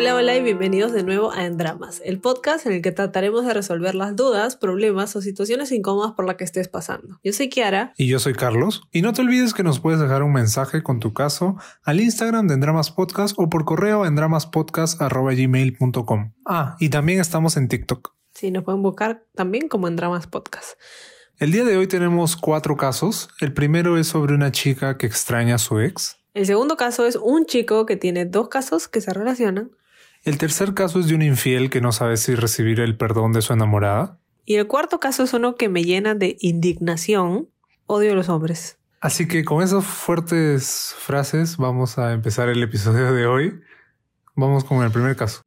Hola, hola y bienvenidos de nuevo a En Dramas, el podcast en el que trataremos de resolver las dudas, problemas o situaciones incómodas por las que estés pasando. Yo soy Kiara. Y yo soy Carlos. Y no te olvides que nos puedes dejar un mensaje con tu caso al Instagram de Endramas Podcast o por correo a endramaspodcast.gmail.com. Ah, y también estamos en TikTok. Sí, nos pueden buscar también como En Dramas Podcast. El día de hoy tenemos cuatro casos. El primero es sobre una chica que extraña a su ex. El segundo caso es un chico que tiene dos casos que se relacionan. El tercer caso es de un infiel que no sabe si recibir el perdón de su enamorada. Y el cuarto caso es uno que me llena de indignación. Odio a los hombres. Así que con esas fuertes frases vamos a empezar el episodio de hoy. Vamos con el primer caso.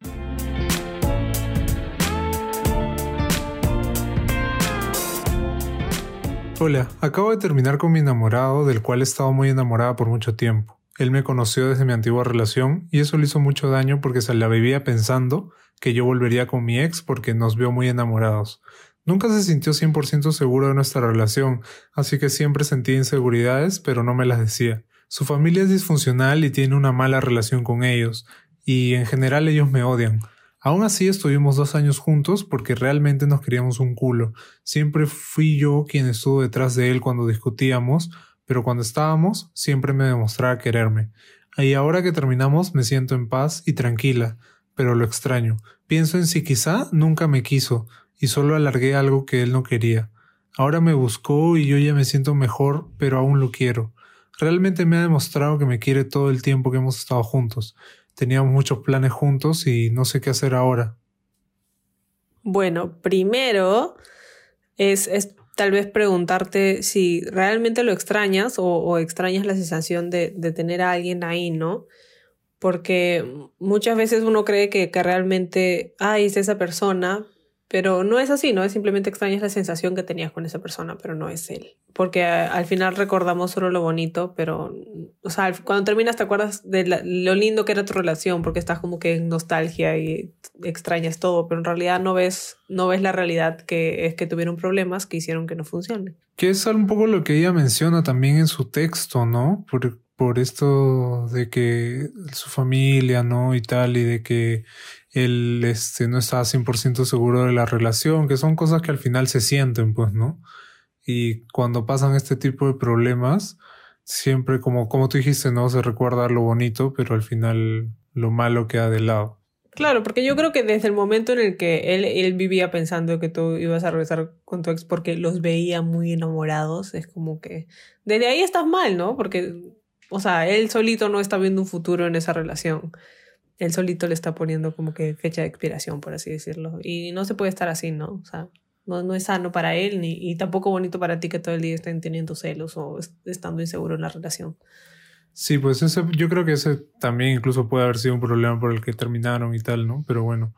Hola, acabo de terminar con mi enamorado del cual he estado muy enamorada por mucho tiempo. Él me conoció desde mi antigua relación y eso le hizo mucho daño porque se la vivía pensando que yo volvería con mi ex porque nos vio muy enamorados. Nunca se sintió 100% seguro de nuestra relación, así que siempre sentía inseguridades, pero no me las decía. Su familia es disfuncional y tiene una mala relación con ellos, y en general ellos me odian. Aún así estuvimos dos años juntos porque realmente nos queríamos un culo. Siempre fui yo quien estuvo detrás de él cuando discutíamos, pero cuando estábamos siempre me demostraba quererme. Y ahora que terminamos me siento en paz y tranquila, pero lo extraño. Pienso en si quizá nunca me quiso y solo alargué algo que él no quería. Ahora me buscó y yo ya me siento mejor, pero aún lo quiero. Realmente me ha demostrado que me quiere todo el tiempo que hemos estado juntos. Teníamos muchos planes juntos y no sé qué hacer ahora. Bueno, primero es, es tal vez preguntarte si realmente lo extrañas o, extrañas la sensación de, de, tener a alguien ahí, ¿no? Porque muchas veces uno cree que, que realmente, ay, es esa persona, pero no es así, ¿no? Es simplemente extrañas la sensación que tenías con esa persona, pero no es él. Porque al final recordamos solo lo bonito, pero, o sea, cuando terminas te acuerdas de lo lindo que era tu relación, porque estás como que en nostalgia y extrañas todo, pero en realidad no ves, no ves la realidad que es que tuvieron problemas que hicieron que no funcione. Que es un poco lo que ella menciona también en su texto, ¿no? Por, por esto de que su familia, ¿no? Y tal, y de que él este, no estaba 100% seguro de la relación, que son cosas que al final se sienten, pues, ¿no? Y cuando pasan este tipo de problemas, siempre como, como tú dijiste, ¿no? Se recuerda lo bonito, pero al final lo malo queda de lado. Claro, porque yo creo que desde el momento en el que él, él vivía pensando que tú ibas a regresar con tu ex porque los veía muy enamorados, es como que desde ahí estás mal, ¿no? Porque, o sea, él solito no está viendo un futuro en esa relación él solito le está poniendo como que fecha de expiración, por así decirlo. Y no se puede estar así, ¿no? O sea, no, no es sano para él ni, y tampoco bonito para ti que todo el día estén teniendo celos o estando inseguro en la relación. Sí, pues ese, yo creo que ese también incluso puede haber sido un problema por el que terminaron y tal, ¿no? Pero bueno.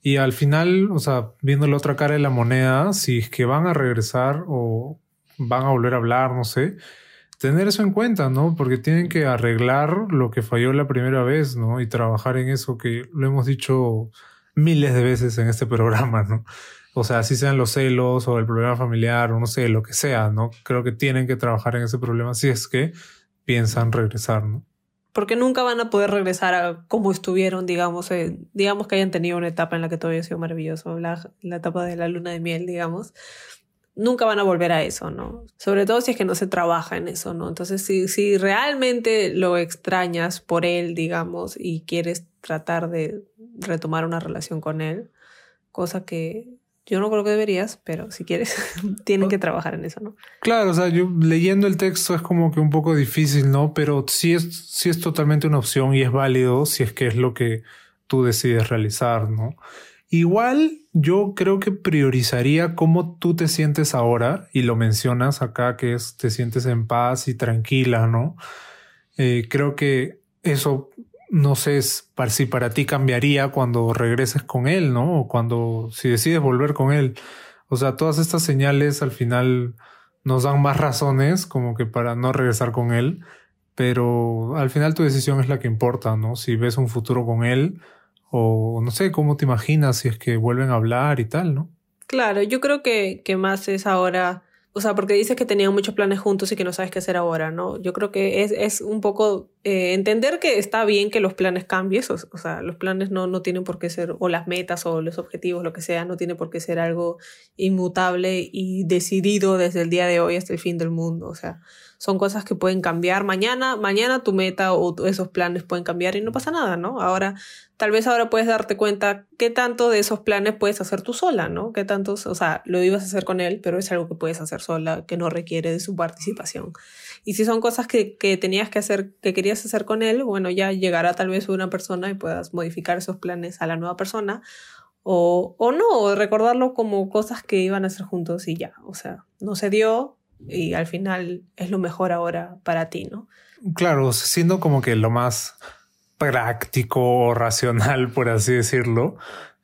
Y al final, o sea, viendo la otra cara de la moneda, si es que van a regresar o van a volver a hablar, no sé, tener eso en cuenta, ¿no? Porque tienen que arreglar lo que falló la primera vez, ¿no? Y trabajar en eso que lo hemos dicho miles de veces en este programa, ¿no? O sea, si sean los celos o el problema familiar o no sé, lo que sea, ¿no? Creo que tienen que trabajar en ese problema si es que piensan regresar, ¿no? Porque nunca van a poder regresar a como estuvieron, digamos, eh, digamos que hayan tenido una etapa en la que todo había sido maravilloso, la, la etapa de la luna de miel, digamos nunca van a volver a eso, ¿no? Sobre todo si es que no se trabaja en eso, ¿no? Entonces, si, si realmente lo extrañas por él, digamos, y quieres tratar de retomar una relación con él, cosa que yo no creo que deberías, pero si quieres, tienen que trabajar en eso, ¿no? Claro, o sea, yo leyendo el texto es como que un poco difícil, ¿no? Pero sí es, sí es totalmente una opción y es válido si es que es lo que tú decides realizar, ¿no? Igual yo creo que priorizaría cómo tú te sientes ahora y lo mencionas acá que es te sientes en paz y tranquila, ¿no? Eh, creo que eso no sé si para ti cambiaría cuando regreses con él, ¿no? O cuando si decides volver con él. O sea, todas estas señales al final nos dan más razones como que para no regresar con él, pero al final tu decisión es la que importa, ¿no? Si ves un futuro con él o no sé, ¿cómo te imaginas si es que vuelven a hablar y tal, no? Claro, yo creo que, que más es ahora, o sea, porque dices que tenían muchos planes juntos y que no sabes qué hacer ahora, ¿no? Yo creo que es, es un poco eh, entender que está bien que los planes cambien, o, o, sea, los planes no, no tienen por qué ser, o las metas o los objetivos, lo que sea, no tiene por qué ser algo inmutable y decidido desde el día de hoy hasta el fin del mundo, o sea, son cosas que pueden cambiar mañana, mañana tu meta o esos planes pueden cambiar y no pasa nada, ¿no? Ahora, tal vez ahora puedes darte cuenta qué tanto de esos planes puedes hacer tú sola, ¿no? Qué tantos, o sea, lo ibas a hacer con él, pero es algo que puedes hacer sola, que no requiere de su participación. Y si son cosas que, que tenías que hacer, que querías hacer con él, bueno, ya llegará tal vez una persona y puedas modificar esos planes a la nueva persona. O, o no, recordarlo como cosas que iban a hacer juntos y ya. O sea, no se dio, y al final es lo mejor ahora para ti, ¿no? Claro, siendo como que lo más práctico o racional, por así decirlo,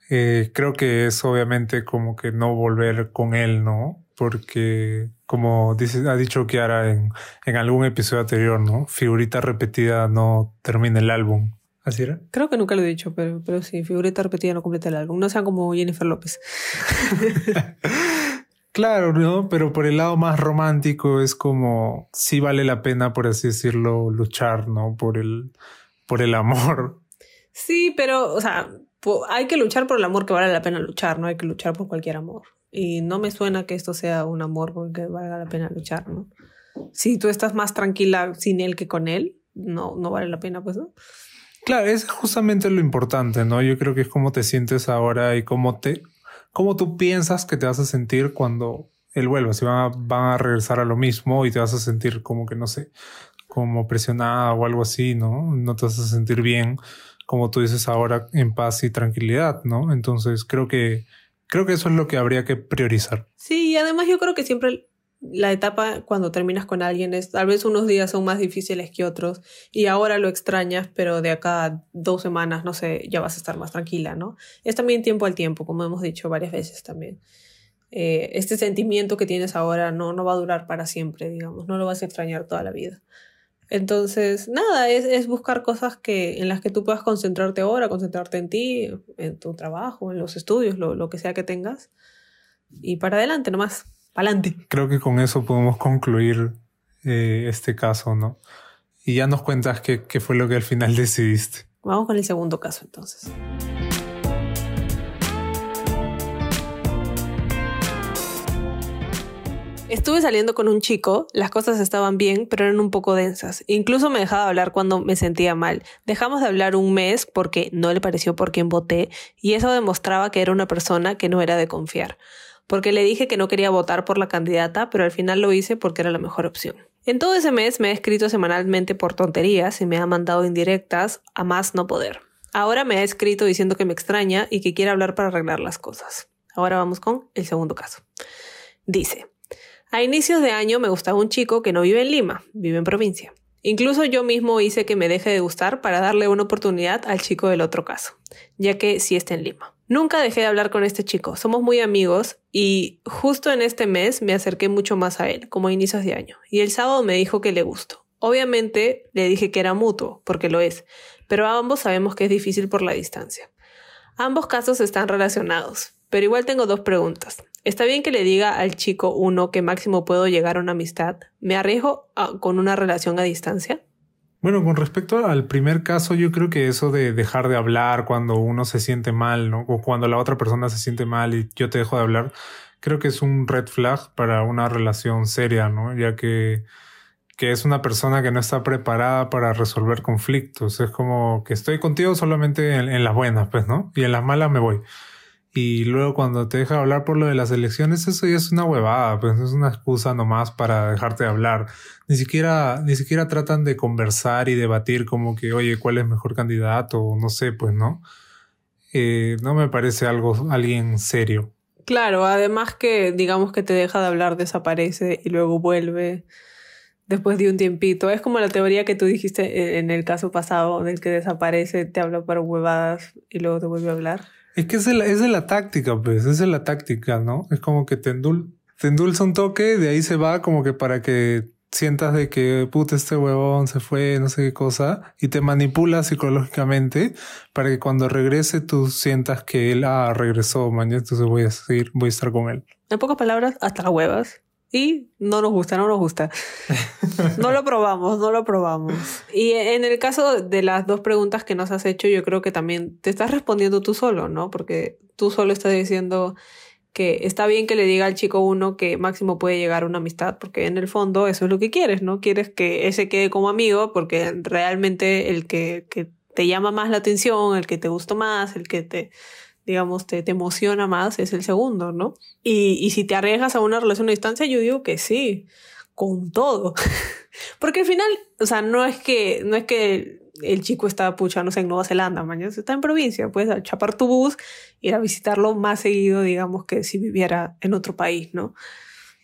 eh, creo que es obviamente como que no volver con él, ¿no? Porque como dice, ha dicho Kiara en, en algún episodio anterior, ¿no? Figurita repetida no termina el álbum. ¿Así era? Creo que nunca lo he dicho, pero, pero sí, figurita repetida no completa el álbum. No sean como Jennifer López. Claro, ¿no? Pero por el lado más romántico es como sí vale la pena, por así decirlo, luchar, ¿no? Por el, por el amor. Sí, pero, o sea, hay que luchar por el amor que vale la pena luchar, no hay que luchar por cualquier amor. Y no me suena que esto sea un amor porque valga la pena luchar, ¿no? Si tú estás más tranquila sin él que con él, no, no vale la pena, pues, ¿no? Claro, es justamente lo importante, ¿no? Yo creo que es cómo te sientes ahora y cómo te, cómo tú piensas que te vas a sentir cuando él vuelva, si van a, van a regresar a lo mismo y te vas a sentir como que no sé, como presionada o algo así, ¿no? No te vas a sentir bien, como tú dices ahora, en paz y tranquilidad, ¿no? Entonces creo que creo que eso es lo que habría que priorizar. Sí, y además yo creo que siempre la etapa cuando terminas con alguien es tal vez unos días son más difíciles que otros y ahora lo extrañas, pero de acá dos semanas, no sé, ya vas a estar más tranquila, ¿no? Es también tiempo al tiempo, como hemos dicho varias veces también. Eh, este sentimiento que tienes ahora no, no va a durar para siempre, digamos, no lo vas a extrañar toda la vida. Entonces, nada, es, es buscar cosas que, en las que tú puedas concentrarte ahora, concentrarte en ti, en tu trabajo, en los estudios, lo, lo que sea que tengas. Y para adelante nomás. Pa'lante. Creo que con eso podemos concluir eh, este caso, ¿no? Y ya nos cuentas qué, qué fue lo que al final decidiste. Vamos con el segundo caso entonces. Estuve saliendo con un chico, las cosas estaban bien, pero eran un poco densas. Incluso me dejaba hablar cuando me sentía mal. Dejamos de hablar un mes porque no le pareció por quien voté y eso demostraba que era una persona que no era de confiar porque le dije que no quería votar por la candidata, pero al final lo hice porque era la mejor opción. En todo ese mes me ha escrito semanalmente por tonterías y me ha mandado indirectas a más no poder. Ahora me ha escrito diciendo que me extraña y que quiere hablar para arreglar las cosas. Ahora vamos con el segundo caso. Dice, a inicios de año me gustaba un chico que no vive en Lima, vive en provincia. Incluso yo mismo hice que me deje de gustar para darle una oportunidad al chico del otro caso, ya que sí está en Lima. Nunca dejé de hablar con este chico, somos muy amigos y justo en este mes me acerqué mucho más a él, como a inicios de año, y el sábado me dijo que le gustó. Obviamente le dije que era mutuo, porque lo es, pero ambos sabemos que es difícil por la distancia. Ambos casos están relacionados, pero igual tengo dos preguntas. ¿Está bien que le diga al chico uno que máximo puedo llegar a una amistad? ¿Me arriesgo con una relación a distancia? Bueno, con respecto al primer caso, yo creo que eso de dejar de hablar cuando uno se siente mal, ¿no? O cuando la otra persona se siente mal y yo te dejo de hablar, creo que es un red flag para una relación seria, ¿no? Ya que, que es una persona que no está preparada para resolver conflictos. Es como que estoy contigo solamente en, en las buenas, pues, ¿no? Y en las malas me voy. Y luego cuando te deja hablar por lo de las elecciones, eso ya es una huevada, pues es una excusa nomás para dejarte de hablar. Ni siquiera, ni siquiera tratan de conversar y debatir como que, oye, ¿cuál es mejor candidato? No sé, pues, ¿no? Eh, no me parece algo, alguien serio. Claro, además que digamos que te deja de hablar, desaparece y luego vuelve después de un tiempito. Es como la teoría que tú dijiste en el caso pasado, del que desaparece, te habla para huevadas y luego te vuelve a hablar. Es que es la, táctica, pues, es la táctica, ¿no? Es como que te, endul, endulza un toque, de ahí se va como que para que sientas de que puta este huevón se fue, no sé qué cosa, y te manipula psicológicamente para que cuando regrese tú sientas que él ah, regresó, mañana, entonces voy a seguir, voy a estar con él. En pocas palabras, hasta las huevas. Y no nos gusta, no nos gusta. no lo probamos, no lo probamos. Y en el caso de las dos preguntas que nos has hecho, yo creo que también te estás respondiendo tú solo, ¿no? Porque tú solo estás diciendo que está bien que le diga al chico uno que máximo puede llegar una amistad, porque en el fondo eso es lo que quieres, ¿no? Quieres que ese quede como amigo, porque realmente el que, que te llama más la atención, el que te gusta más, el que te digamos, te, te emociona más es el segundo, ¿no? Y, y si te arriesgas a una relación a distancia, yo digo que sí, con todo. Porque al final, o sea, no es que, no es que el chico está puchándose en Nueva Zelanda, mañana está en provincia, puedes chapar tu bus, ir a visitarlo más seguido, digamos, que si viviera en otro país, ¿no?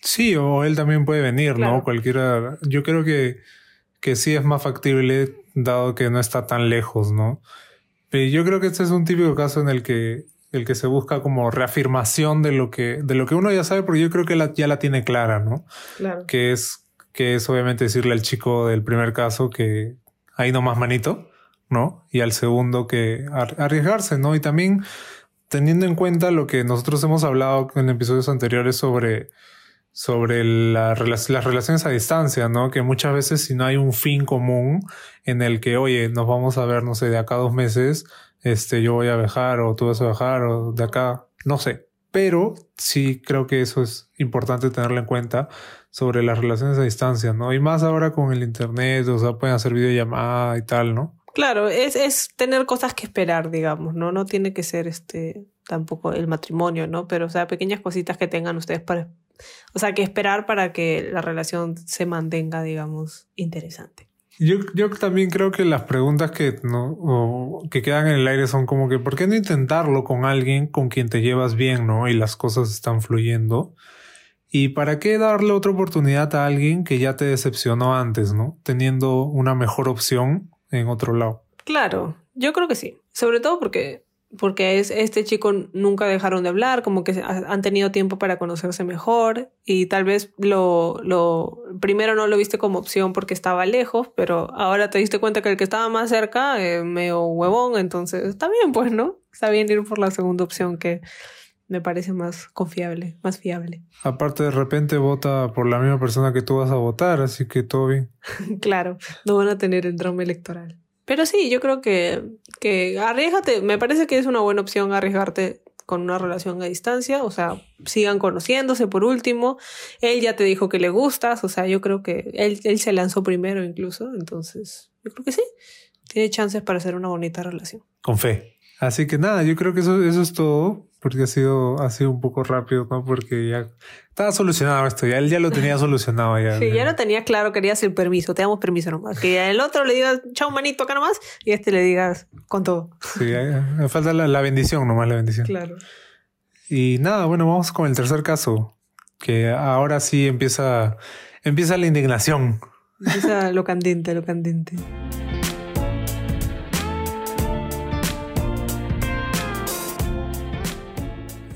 Sí, o él también puede venir, ¿no? Cualquiera. Yo creo que, que sí es más factible, dado que no está tan lejos, ¿no? yo creo que este es un típico caso en el que el que se busca como reafirmación de lo que de lo que uno ya sabe, porque yo creo que la, ya la tiene clara, ¿no? Claro. Que es que es obviamente decirle al chico del primer caso que ahí no más manito, ¿no? Y al segundo que arriesgarse, ¿no? Y también teniendo en cuenta lo que nosotros hemos hablado en episodios anteriores sobre sobre la, las relaciones a distancia, ¿no? Que muchas veces si no hay un fin común en el que, oye, nos vamos a ver, no sé, de acá a dos meses, este, yo voy a viajar o tú vas a viajar o de acá, no sé. Pero sí creo que eso es importante tenerlo en cuenta sobre las relaciones a distancia, ¿no? Y más ahora con el internet, o sea, pueden hacer videollamada y tal, ¿no? Claro, es, es tener cosas que esperar, digamos, ¿no? No tiene que ser este tampoco el matrimonio, ¿no? Pero, o sea, pequeñas cositas que tengan ustedes para o sea, que esperar para que la relación se mantenga, digamos, interesante. Yo, yo también creo que las preguntas que, no, que quedan en el aire son como que, ¿por qué no intentarlo con alguien con quien te llevas bien, no? Y las cosas están fluyendo. ¿Y para qué darle otra oportunidad a alguien que ya te decepcionó antes, no? Teniendo una mejor opción en otro lado. Claro, yo creo que sí. Sobre todo porque porque es, este chico nunca dejaron de hablar, como que han tenido tiempo para conocerse mejor y tal vez lo, lo primero no lo viste como opción porque estaba lejos, pero ahora te diste cuenta que el que estaba más cerca es medio huevón, entonces está bien, pues, ¿no? Está bien ir por la segunda opción que me parece más confiable, más fiable. Aparte, de repente vota por la misma persona que tú vas a votar, así que todo bien. claro, no van a tener el drama electoral. Pero sí, yo creo que, que arriesgate, me parece que es una buena opción arriesgarte con una relación a distancia, o sea, sigan conociéndose por último. Él ya te dijo que le gustas, o sea, yo creo que él, él se lanzó primero incluso, entonces yo creo que sí, tiene chances para hacer una bonita relación. Con fe. Así que nada, yo creo que eso, eso es todo, porque ha sido, ha sido un poco rápido, ¿no? Porque ya estaba solucionado esto, ya él ya lo tenía solucionado. Ya, sí, ya lo tenía claro, querías el permiso, te damos permiso nomás. Que el otro le digas, chao manito acá nomás, y este le digas con todo. Sí, me falta la, la bendición nomás, la bendición. Claro. Y nada, bueno, vamos con el tercer caso, que ahora sí empieza, empieza la indignación. Empieza lo candente, lo candente.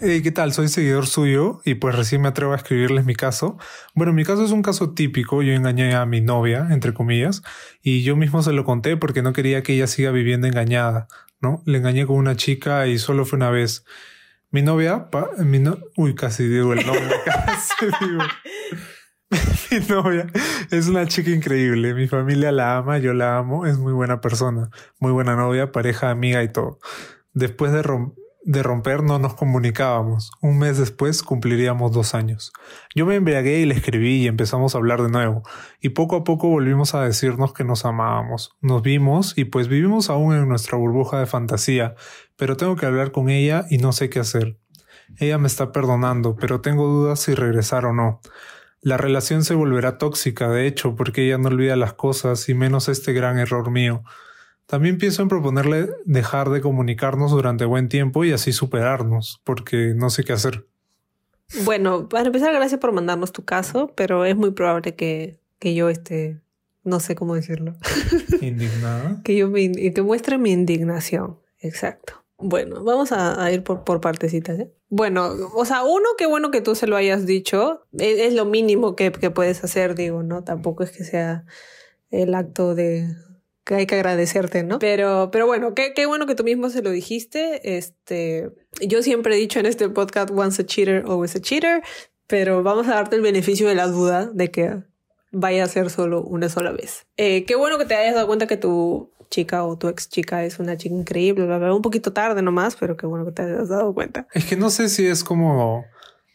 ¿Qué tal? Soy seguidor suyo y pues recién me atrevo a escribirles mi caso. Bueno, mi caso es un caso típico. Yo engañé a mi novia, entre comillas, y yo mismo se lo conté porque no quería que ella siga viviendo engañada, ¿no? Le engañé con una chica y solo fue una vez. Mi novia, mi no, uy, casi digo el nombre, casi digo. mi novia es una chica increíble. Mi familia la ama, yo la amo, es muy buena persona, muy buena novia, pareja, amiga y todo. Después de romper de romper no nos comunicábamos. Un mes después cumpliríamos dos años. Yo me embriagué y le escribí y empezamos a hablar de nuevo, y poco a poco volvimos a decirnos que nos amábamos. Nos vimos y pues vivimos aún en nuestra burbuja de fantasía, pero tengo que hablar con ella y no sé qué hacer. Ella me está perdonando, pero tengo dudas si regresar o no. La relación se volverá tóxica, de hecho, porque ella no olvida las cosas y menos este gran error mío. También pienso en proponerle dejar de comunicarnos durante buen tiempo y así superarnos, porque no sé qué hacer. Bueno, para empezar, gracias por mandarnos tu caso, pero es muy probable que, que yo esté, no sé cómo decirlo. Indignada. que yo me, que muestre mi indignación. Exacto. Bueno, vamos a, ir por, por partecitas. ¿eh? Bueno, o sea, uno, qué bueno que tú se lo hayas dicho. Es, es lo mínimo que, que puedes hacer, digo, ¿no? Tampoco es que sea el acto de, que hay que agradecerte, ¿no? Pero, pero bueno, qué, qué bueno que tú mismo se lo dijiste. Este, yo siempre he dicho en este podcast, once a cheater, always a cheater. Pero vamos a darte el beneficio de la duda de que vaya a ser solo una sola vez. Eh, qué bueno que te hayas dado cuenta que tu chica o tu ex chica es una chica increíble, un poquito tarde nomás, pero qué bueno que te hayas dado cuenta. Es que no sé si es como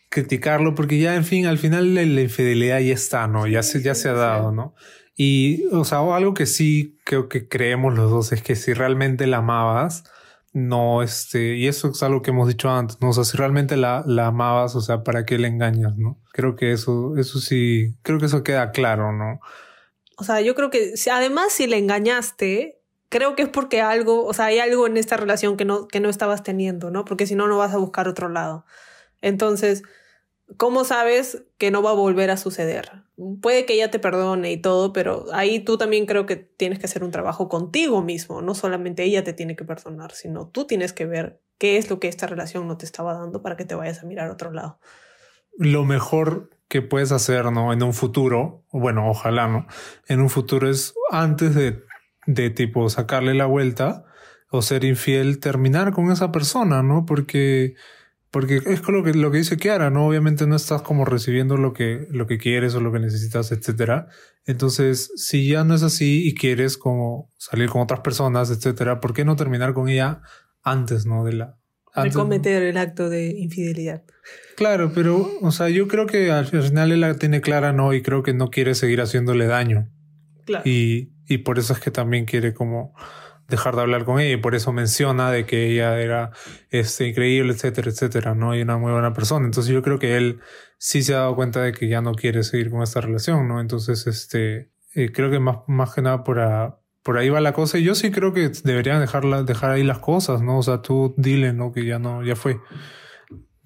criticarlo, porque ya, en fin, al final la, infidelidad ya está, ¿no? Ya se, ya se ha dado, ¿no? Y, o sea, algo que sí creo que creemos los dos es que si realmente la amabas, no, este, y eso es algo que hemos dicho antes, ¿no? O sea, si realmente la, la amabas, o sea, ¿para qué le engañas, no? Creo que eso, eso sí, creo que eso queda claro, ¿no? O sea, yo creo que si, además si le engañaste, creo que es porque algo, o sea, hay algo en esta relación que no, que no estabas teniendo, ¿no? Porque si no, no vas a buscar otro lado. Entonces, ¿cómo sabes que no va a volver a suceder? Puede que ella te perdone y todo, pero ahí tú también creo que tienes que hacer un trabajo contigo mismo. No solamente ella te tiene que perdonar, sino tú tienes que ver qué es lo que esta relación no te estaba dando para que te vayas a mirar a otro lado. Lo mejor que puedes hacer, ¿no? En un futuro, bueno, ojalá, ¿no? En un futuro es antes de, de tipo sacarle la vuelta o ser infiel, terminar con esa persona, ¿no? Porque porque es lo que, lo que dice Kiara, ¿no? Obviamente no estás como recibiendo lo que, lo que quieres o lo que necesitas, etcétera. Entonces, si ya no es así y quieres como salir con otras personas, etcétera, ¿por qué no terminar con ella antes, ¿no? De la... de cometer el acto de infidelidad. Claro, pero, o sea, yo creo que al final él la tiene clara, ¿no? Y creo que no quiere seguir haciéndole daño. Claro. Y, y por eso es que también quiere como dejar de hablar con ella y por eso menciona de que ella era este, increíble, etcétera, etcétera, ¿no? Y una muy buena persona. Entonces yo creo que él sí se ha dado cuenta de que ya no quiere seguir con esta relación, ¿no? Entonces, este, eh, creo que más, más que nada por, por ahí va la cosa y yo sí creo que deberían dejarla, dejar ahí las cosas, ¿no? O sea, tú dile, ¿no? Que ya no, ya fue.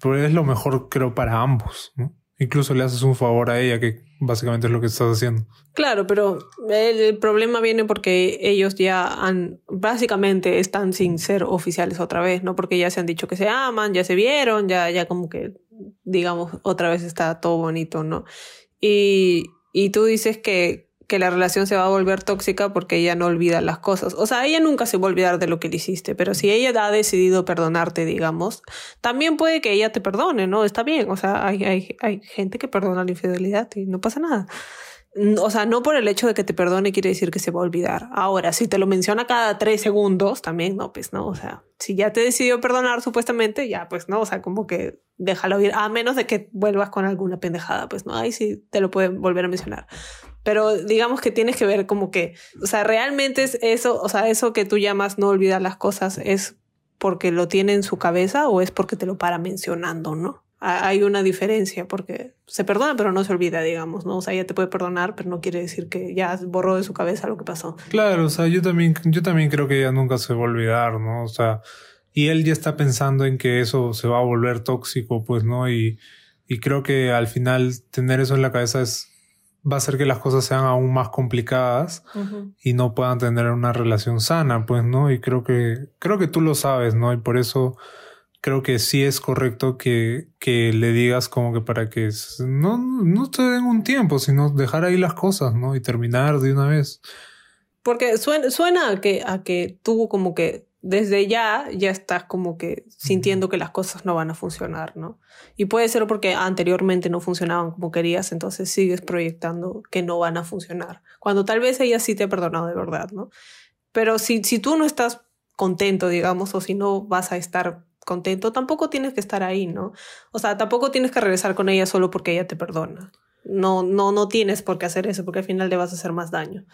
Pero es lo mejor, creo, para ambos, ¿no? Incluso le haces un favor a ella, que básicamente es lo que estás haciendo. Claro, pero el problema viene porque ellos ya han, básicamente están sin ser oficiales otra vez, ¿no? Porque ya se han dicho que se aman, ya se vieron, ya, ya como que, digamos, otra vez está todo bonito, ¿no? Y, y tú dices que, que la relación se va a volver tóxica porque ella no olvida las cosas. O sea, ella nunca se va a olvidar de lo que le hiciste, pero si ella ha decidido perdonarte, digamos, también puede que ella te perdone, ¿no? Está bien, o sea, hay, hay, hay gente que perdona la infidelidad y no pasa nada. O sea, no por el hecho de que te perdone quiere decir que se va a olvidar. Ahora, si te lo menciona cada tres segundos, también no, pues no. O sea, si ya te decidió perdonar supuestamente, ya pues no. O sea, como que déjalo ir, a menos de que vuelvas con alguna pendejada, pues no. Ahí sí te lo pueden volver a mencionar. Pero digamos que tienes que ver como que, o sea, realmente es eso, o sea, eso que tú llamas no olvidar las cosas es porque lo tiene en su cabeza o es porque te lo para mencionando, ¿no? hay una diferencia porque se perdona pero no se olvida, digamos, ¿no? O sea, ella te puede perdonar, pero no quiere decir que ya borró de su cabeza lo que pasó. Claro, o sea, yo también, yo también creo que ella nunca se va a olvidar, ¿no? O sea, y él ya está pensando en que eso se va a volver tóxico, pues, ¿no? Y, y creo que al final tener eso en la cabeza es, va a hacer que las cosas sean aún más complicadas y no puedan tener una relación sana, pues, ¿no? Y creo que, creo que tú lo sabes, ¿no? Y por eso creo que sí es correcto que, que le digas como que para que no, no te den un tiempo, sino dejar ahí las cosas, ¿no? Y terminar de una vez. Porque suena, suena a que, a que tú como que desde ya ya estás como que sintiendo que las cosas no van a funcionar, ¿no? Y puede ser porque anteriormente no funcionaban como querías, entonces sigues proyectando que no van a funcionar, cuando tal vez ella sí te ha perdonado de verdad, ¿no? Pero si, si tú no estás contento, digamos, o si no vas a estar contento, tampoco tienes que estar ahí, ¿no? O sea, tampoco tienes que regresar con ella solo porque ella te perdona. No, no, no tienes por qué hacer eso porque al final le vas a hacer más daño.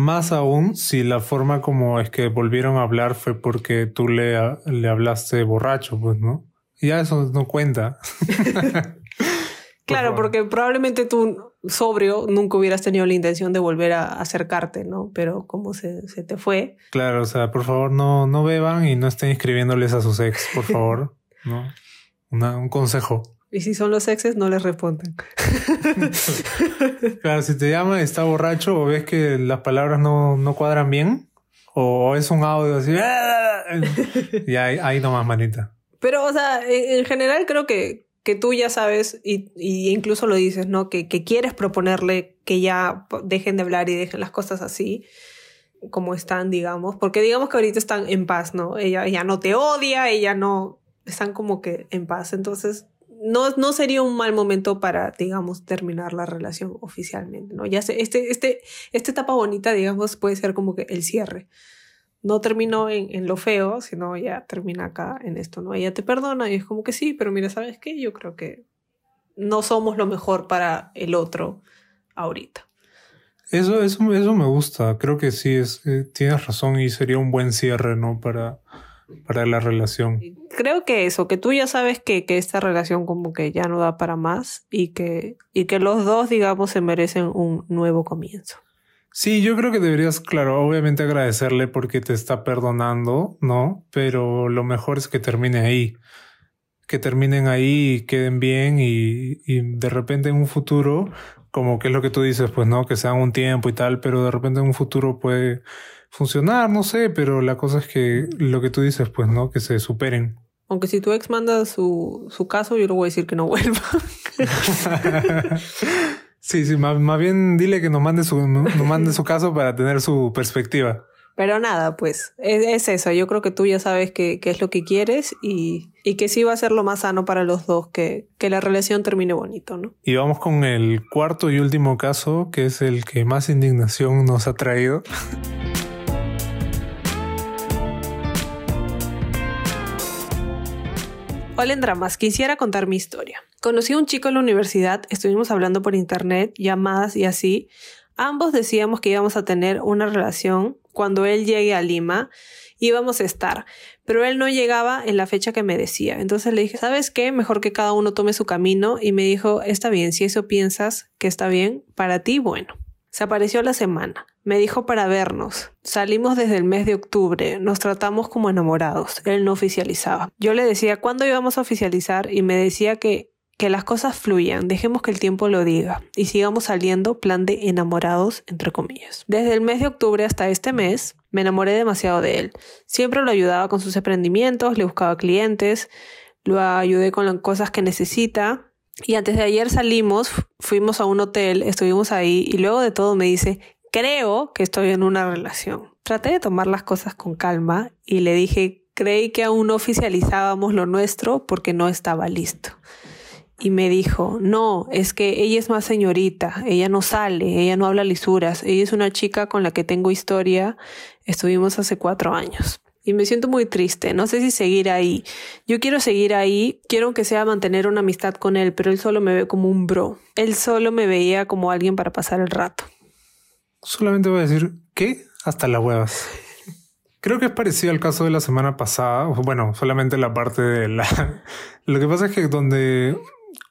Más aún si la forma como es que volvieron a hablar fue porque tú le, le hablaste borracho, pues, ¿no? Ya eso no cuenta. claro, porque probablemente tú sobrio nunca hubieras tenido la intención de volver a acercarte, ¿no? Pero como se, se te fue. Claro, o sea, por favor no, no beban y no estén escribiéndoles a sus ex, por favor, ¿no? un consejo. Y si son los exes, no les responden. claro, si te llama, está borracho o ves que las palabras no, no cuadran bien, o es un audio así, y ahí, ahí nomás, manita. Pero, o sea, en, general creo que, que tú ya sabes, y, y incluso lo dices, ¿no? Que, que, quieres proponerle que ya dejen de hablar y dejen las cosas así como están, digamos, porque digamos que ahorita están en paz, ¿no? Ella ya no te odia, ella no, están como que en paz, entonces no, no sería un mal momento para, digamos, terminar la relación oficialmente, ¿no? Ya sé, este, este, esta etapa bonita, digamos, puede ser como que el cierre. No terminó en, en lo feo, sino ya termina acá en esto, ¿no? Ella te perdona y es como que sí, pero mira, ¿sabes qué? Yo creo que no somos lo mejor para el otro ahorita. Eso, eso, eso me gusta. Creo que sí, es, eh, tienes razón y sería un buen cierre, ¿no? Para, para la relación. Creo que eso, que tú ya sabes que, que, esta relación como que ya no da para más y que, y que los dos, digamos, se merecen un nuevo comienzo. Sí, yo creo que deberías, claro, obviamente agradecerle porque te está perdonando, ¿no? Pero lo mejor es que termine ahí. Que terminen ahí y queden bien y, y de repente en un futuro como que es lo que tú dices, pues no, que sean un tiempo y tal, pero de repente en un futuro puede funcionar, no sé, pero la cosa es que lo que tú dices, pues no, que se superen. Aunque si tu ex manda su, su caso, yo le voy a decir que no vuelva. sí, sí, más, más, bien dile que nos mande su, nos mande su caso para tener su perspectiva. Pero nada, pues es, eso. Yo creo que tú ya sabes qué es lo que quieres y, y, que sí va a ser lo más sano para los dos, que, que la relación termine bonito, ¿no? Y vamos con el cuarto y último caso, que es el que más indignación nos ha traído. Hola en dramas, quisiera contar mi historia. Conocí a un chico en la universidad, estuvimos hablando por internet, llamadas y así. Ambos decíamos que íbamos a tener una relación cuando él llegue a Lima íbamos a estar, pero él no llegaba en la fecha que me decía. Entonces le dije, ¿sabes qué? Mejor que cada uno tome su camino y me dijo, está bien, si eso piensas que está bien, para ti, bueno. Se apareció la semana. Me dijo para vernos. Salimos desde el mes de octubre. Nos tratamos como enamorados. Él no oficializaba. Yo le decía cuándo íbamos a oficializar y me decía que que las cosas fluyan, dejemos que el tiempo lo diga y sigamos saliendo plan de enamorados, entre comillas. Desde el mes de octubre hasta este mes, me enamoré demasiado de él. Siempre lo ayudaba con sus emprendimientos, le buscaba clientes, lo ayudé con las cosas que necesita. Y antes de ayer salimos, fuimos a un hotel, estuvimos ahí y luego de todo me dice, creo que estoy en una relación. Traté de tomar las cosas con calma y le dije, creí que aún no oficializábamos lo nuestro porque no estaba listo y me dijo, no, es que ella es más señorita, ella no sale, ella no habla lisuras, ella es una chica con la que tengo historia, estuvimos hace cuatro años. Y me siento muy triste, no sé si seguir ahí. Yo quiero seguir ahí, quiero que sea mantener una amistad con él, pero él solo me ve como un bro. Él solo me veía como alguien para pasar el rato. Solamente voy a decir, ¿qué? Hasta las huevas. Creo que es parecido al caso de la semana pasada. Bueno, solamente la parte de la... Lo que pasa es que donde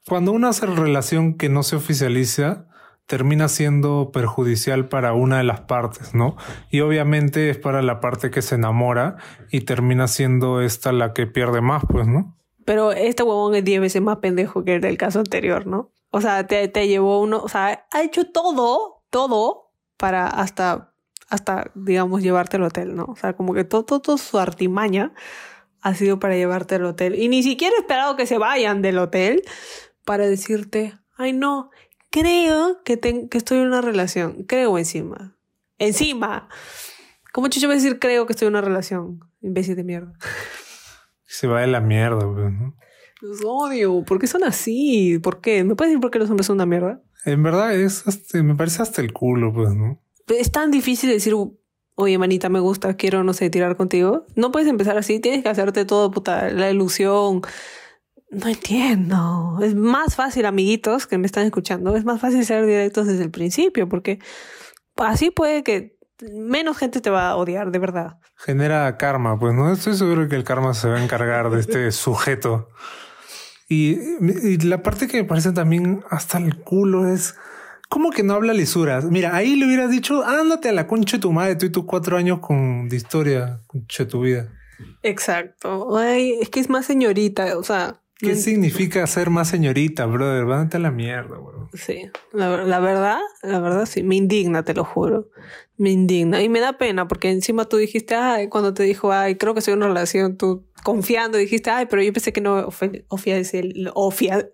cuando una relación que no se oficializa, termina siendo perjudicial para una de las partes, ¿no? Y obviamente es para la parte que se enamora y termina siendo esta la que pierde más, pues, ¿no? Pero este huevón es 10 veces más pendejo que el del caso anterior, ¿no? O sea, te llevó uno, o sea, ha hecho todo, todo para hasta, hasta, digamos, llevarte al hotel, ¿no? O sea, como que todo, todo, todo su artimaña ha sido para llevarte al hotel. Y ni siquiera he esperado que se vayan del hotel para decirte, ay no, creo que, que estoy en una relación. Creo encima. Encima. ¿Cómo chucho voy a decir creo que estoy en una relación? Imbécil de mierda. Se va de la mierda, güey. ¿no? Los odio. ¿Por qué son así? ¿Por qué? ¿Me puedes decir por qué los hombres son una mierda? En verdad es me parece hasta el culo, pues, ¿no? Es tan difícil decir, oye, manita, me gusta, quiero, no sé, tirar contigo. No puedes empezar así, tienes que hacerte todo, puta, la ilusión, no entiendo. Es más fácil, amiguitos que me están escuchando, es más fácil ser directos desde el principio, porque así puede que menos gente te va a odiar, de verdad. Genera karma, pues no estoy seguro que el karma se va a encargar de este sujeto. Y, y, la parte que me parece también hasta el culo es ¿cómo que no habla lisuras? Mira, ahí le hubieras dicho, ándate a la concha de tu madre, tú y tus cuatro años con de historia, concha de tu vida. Exacto. Ay, es que es más señorita, o sea, ¿Qué significa ser más señorita, brother? Vándate a la mierda, bro. Sí, la, verdad, la verdad sí, me indigna, te lo juro. Me indigna. Y me da pena porque encima tú dijiste, ay, cuando te dijo, ay, creo que soy una relación, tú confiando dijiste, ay, pero yo pensé que no, ofia es el, ofia.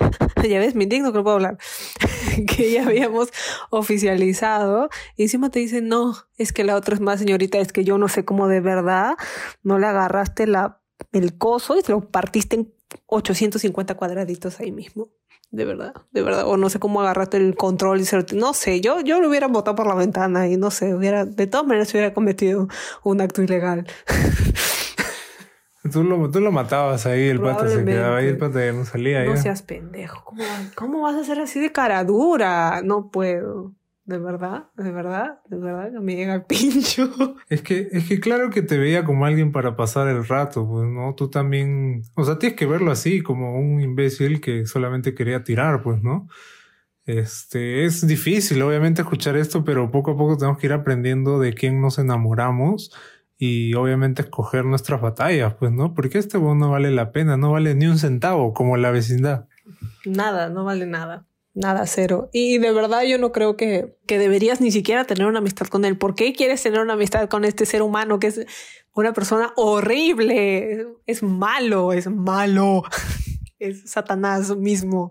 ya ves, me indigno que no puedo hablar. que ya habíamos oficializado. Y encima te dicen, no, es que la otra es más señorita, es que yo no sé cómo de verdad no le agarraste la, el coso y se lo partiste en 850 cuadraditos ahí mismo. De verdad, de verdad. O no sé cómo agarraste el control y No sé, yo, yo lo hubiera botado por la ventana y no sé, hubiera, de todas maneras hubiera cometido un acto ilegal. Tú lo, tú lo matabas ahí, el pato se quedaba ahí, el pato ya no salía. No seas pendejo. ¿Cómo, ¿Cómo vas a ser así de cara dura? No puedo. De verdad, de verdad, de verdad que me llega el pincho. Es que, es que claro que te veía como alguien para pasar el rato, pues, ¿no? Tú también, o sea, tienes que verlo así, como un imbécil que solamente quería tirar, pues, ¿no? Este, es difícil, obviamente, escuchar esto, pero poco a poco tenemos que ir aprendiendo de quién nos enamoramos y obviamente escoger nuestras batallas, pues, ¿no? Porque este bono no vale la pena, no vale ni un centavo, como la vecindad. Nada, no vale nada. Nada, cero. Y de verdad yo no creo que, que deberías ni siquiera tener una amistad con él. ¿Por qué quieres tener una amistad con este ser humano que es una persona horrible? Es malo, es malo. Es Satanás mismo.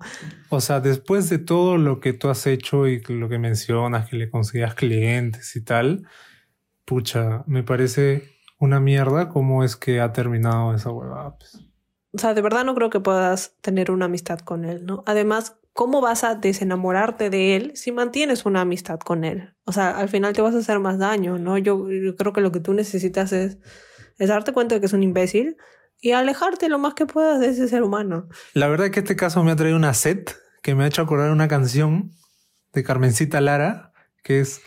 O sea, después de todo lo que tú has hecho y lo que mencionas, que le consigas clientes y tal, pucha, me parece una mierda cómo es que ha terminado esa huevada. Pues. O sea, de verdad no creo que puedas tener una amistad con él, ¿no? Además, ¿cómo vas a desenamorarte de él si mantienes una amistad con él? O sea, al final te vas a hacer más daño, ¿no? Yo, creo que lo que tú necesitas es, es darte cuenta de que es un imbécil y alejarte lo más que puedas de ese ser humano. La verdad es que este caso me ha traído una set que me ha hecho acordar una canción de Carmencita Lara, que es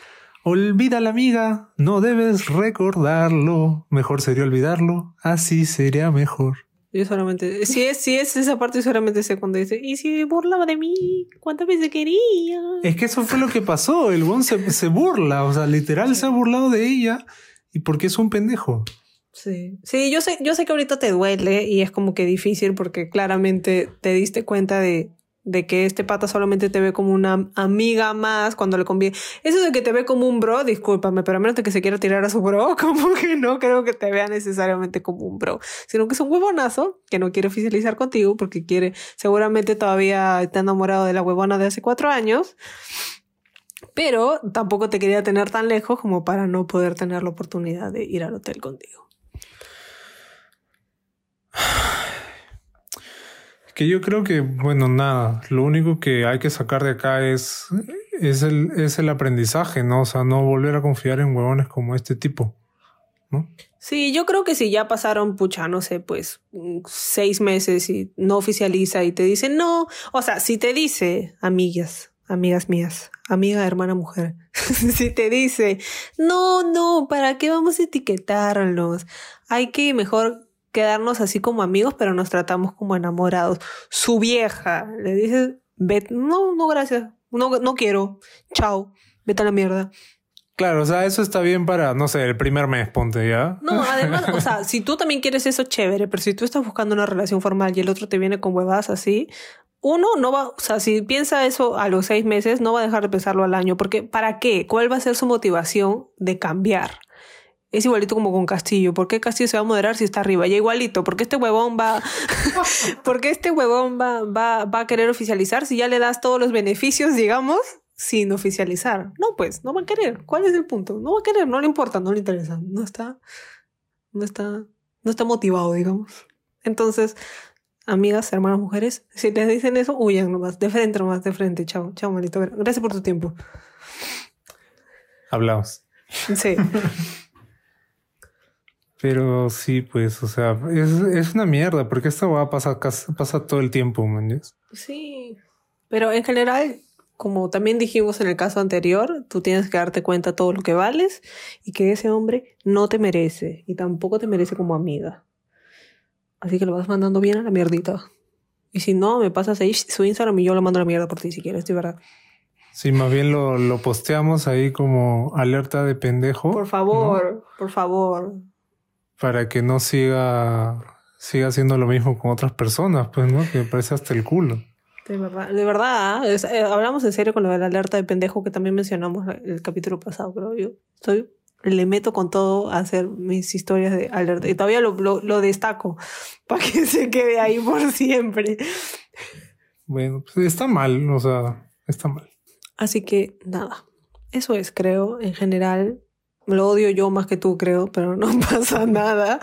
Olvida la amiga, no debes recordarlo, mejor sería olvidarlo, así sería mejor. Yo solamente, si es, si es esa parte, solamente sé cuando dice, y si burlaba de mí, cuántas veces quería. Es que eso fue lo que pasó, el bon se, se burla, o sea, literal se ha burlado de ella y porque es un pendejo. Sí, sí, yo sé, yo sé que ahorita te duele y es como que difícil porque claramente te diste cuenta de, de que este pata solamente te ve como una amiga más cuando le conviene. Eso de que te ve como un bro, discúlpame, pero a menos de que se quiera tirar a su bro, como que no creo que te vea necesariamente como un bro, sino que es un huevonazo que no quiere oficializar contigo porque quiere, seguramente todavía está enamorado de la huevona de hace cuatro años. Pero tampoco te quería tener tan lejos como para no poder tener la oportunidad de ir al hotel contigo. Que yo creo que, bueno, nada, lo único que hay que sacar de acá es, es, el, es el aprendizaje, ¿no? O sea, no volver a confiar en huevones como este tipo, ¿no? Sí, yo creo que si ya pasaron, pucha, no sé, pues seis meses y no oficializa y te dice no, o sea, si te dice, amigas, amigas mías, amiga, hermana, mujer, si te dice, no, no, ¿para qué vamos a etiquetarlos? Hay que mejor quedarnos así como amigos, pero nos tratamos como enamorados. Su vieja le dice, vete, no, no, gracias, no, no quiero, chao, vete a la mierda. Claro, o sea, eso está bien para, no sé, el primer mes, ponte ya. No, además, o sea, si tú también quieres eso, chévere, pero si tú estás buscando una relación formal y el otro te viene con huevas así, uno no va, o sea, si piensa eso a los seis meses, no va a dejar de pensarlo al año, porque ¿para qué? ¿Cuál va a ser su motivación de cambiar? Es igualito como con Castillo. ¿Por qué Castillo se va a moderar si está arriba? Ya igualito. ¿Por qué este huevón va, porque este huevón va, va, va a querer oficializar si ya le das todos los beneficios, digamos, sin oficializar? No, pues, no va a querer. ¿Cuál es el punto? No va a querer, no le importa, no le interesa. No está, no está, no está motivado, digamos. Entonces, amigas, hermanas, mujeres, si les dicen eso, huyan nomás, de frente nomás, de frente. Chao, chao, manito. Gracias por tu tiempo. Hablamos. Sí. Pero sí, pues, o sea, es, es una mierda, porque esta va a pasar pasa todo el tiempo, man. Sí, pero en general, como también dijimos en el caso anterior, tú tienes que darte cuenta de todo lo que vales y que ese hombre no te merece y tampoco te merece como amiga. Así que lo vas mandando bien a la mierdita. Y si no, me pasas ahí su Instagram y yo lo mando a la mierda por ti si quieres, de verdad. Sí, más bien lo, lo posteamos ahí como alerta de pendejo. Por favor, por favor para que no siga, siga haciendo lo mismo con otras personas, pues, ¿no? Que me parece hasta el culo. De verdad, de verdad, eh, hablamos en serio con lo de la alerta de pendejo que también mencionamos el capítulo pasado, pero yo estoy, le meto con todo a hacer mis historias de alerta y todavía lo, lo, destaco para que se quede ahí por siempre. Bueno, pues está mal, o sea, está mal. Así que nada, eso es, creo, en general, lo odio yo más que tú, creo, pero no pasa nada.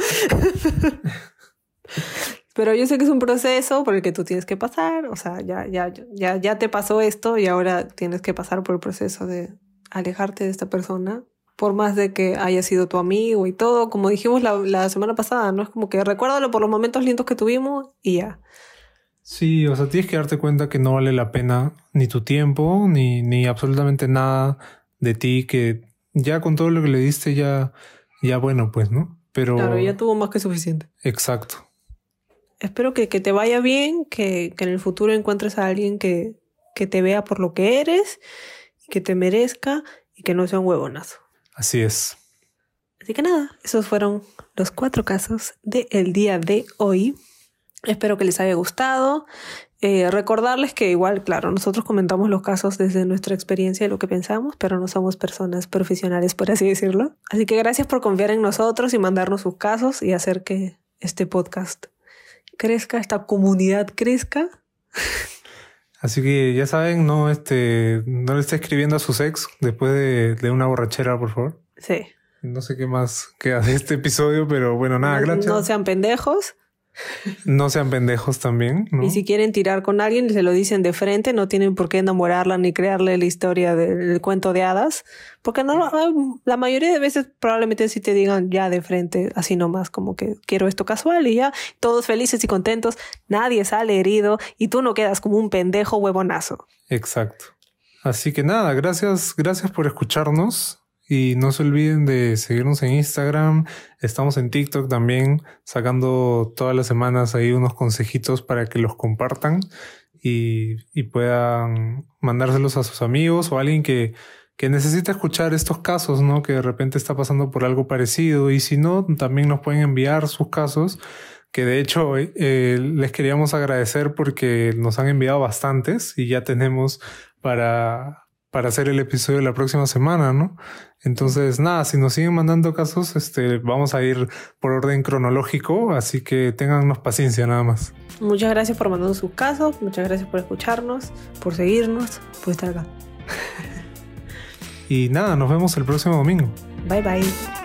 Pero yo sé que es un proceso por el que tú tienes que pasar, o sea, ya, ya, ya, ya te pasó esto y ahora tienes que pasar por el proceso de alejarte de esta persona, por más de que haya sido tu amigo y todo, como dijimos la, la semana pasada, ¿no? Es como que recuérdalo por los momentos lindos que tuvimos y ya. Sí, o sea, tienes que darte cuenta que no vale la pena ni tu tiempo, ni, ni absolutamente nada de ti, que ya con todo lo que le diste, ya, ya bueno, pues, ¿no? Pero. Claro, ya tuvo más que suficiente. Exacto espero que, que te vaya bien, que, que, en el futuro encuentres a alguien que, que te vea por lo que eres, que te merezca y que no sea un huevonazo. Así es. Así que nada, esos fueron los cuatro casos del día de hoy. Espero que les haya gustado. Eh, recordarles que igual, claro, nosotros comentamos los casos desde nuestra experiencia y lo que pensamos, pero no somos personas profesionales, por así decirlo. Así que gracias por confiar en nosotros y mandarnos sus casos y hacer que este podcast crezca, esta comunidad crezca. Así que ya saben, no, este, no le esté escribiendo a su ex después de, de, una borrachera, por favor. Sí. No sé qué más queda de este episodio, pero bueno, nada, gracias. No sean pendejos. No sean pendejos también. ¿no? Y si quieren tirar con alguien, se lo dicen de frente, no tienen por qué enamorarla ni crearle la historia del cuento de hadas, porque no, la mayoría de veces probablemente si te digan ya de frente, así nomás, como que quiero esto casual y ya, todos felices y contentos, nadie sale herido y tú no quedas como un pendejo huevonazo. Exacto. Así que nada, gracias, gracias por escucharnos. Y no se olviden de seguirnos en Instagram. Estamos en TikTok también, sacando todas las semanas ahí unos consejitos para que los compartan y, y puedan mandárselos a sus amigos o a alguien que, que necesita escuchar estos casos, ¿no? Que de repente está pasando por algo parecido. Y si no, también nos pueden enviar sus casos que de hecho eh, les queríamos agradecer porque nos han enviado bastantes y ya tenemos para, para hacer el episodio de la próxima semana, ¿no? Entonces, nada, si nos siguen mandando casos, este, vamos a ir por orden cronológico, así que téngannos paciencia nada más. Muchas gracias por mandarnos sus casos, muchas gracias por escucharnos, por seguirnos, por estar acá. y nada, nos vemos el próximo domingo. Bye bye.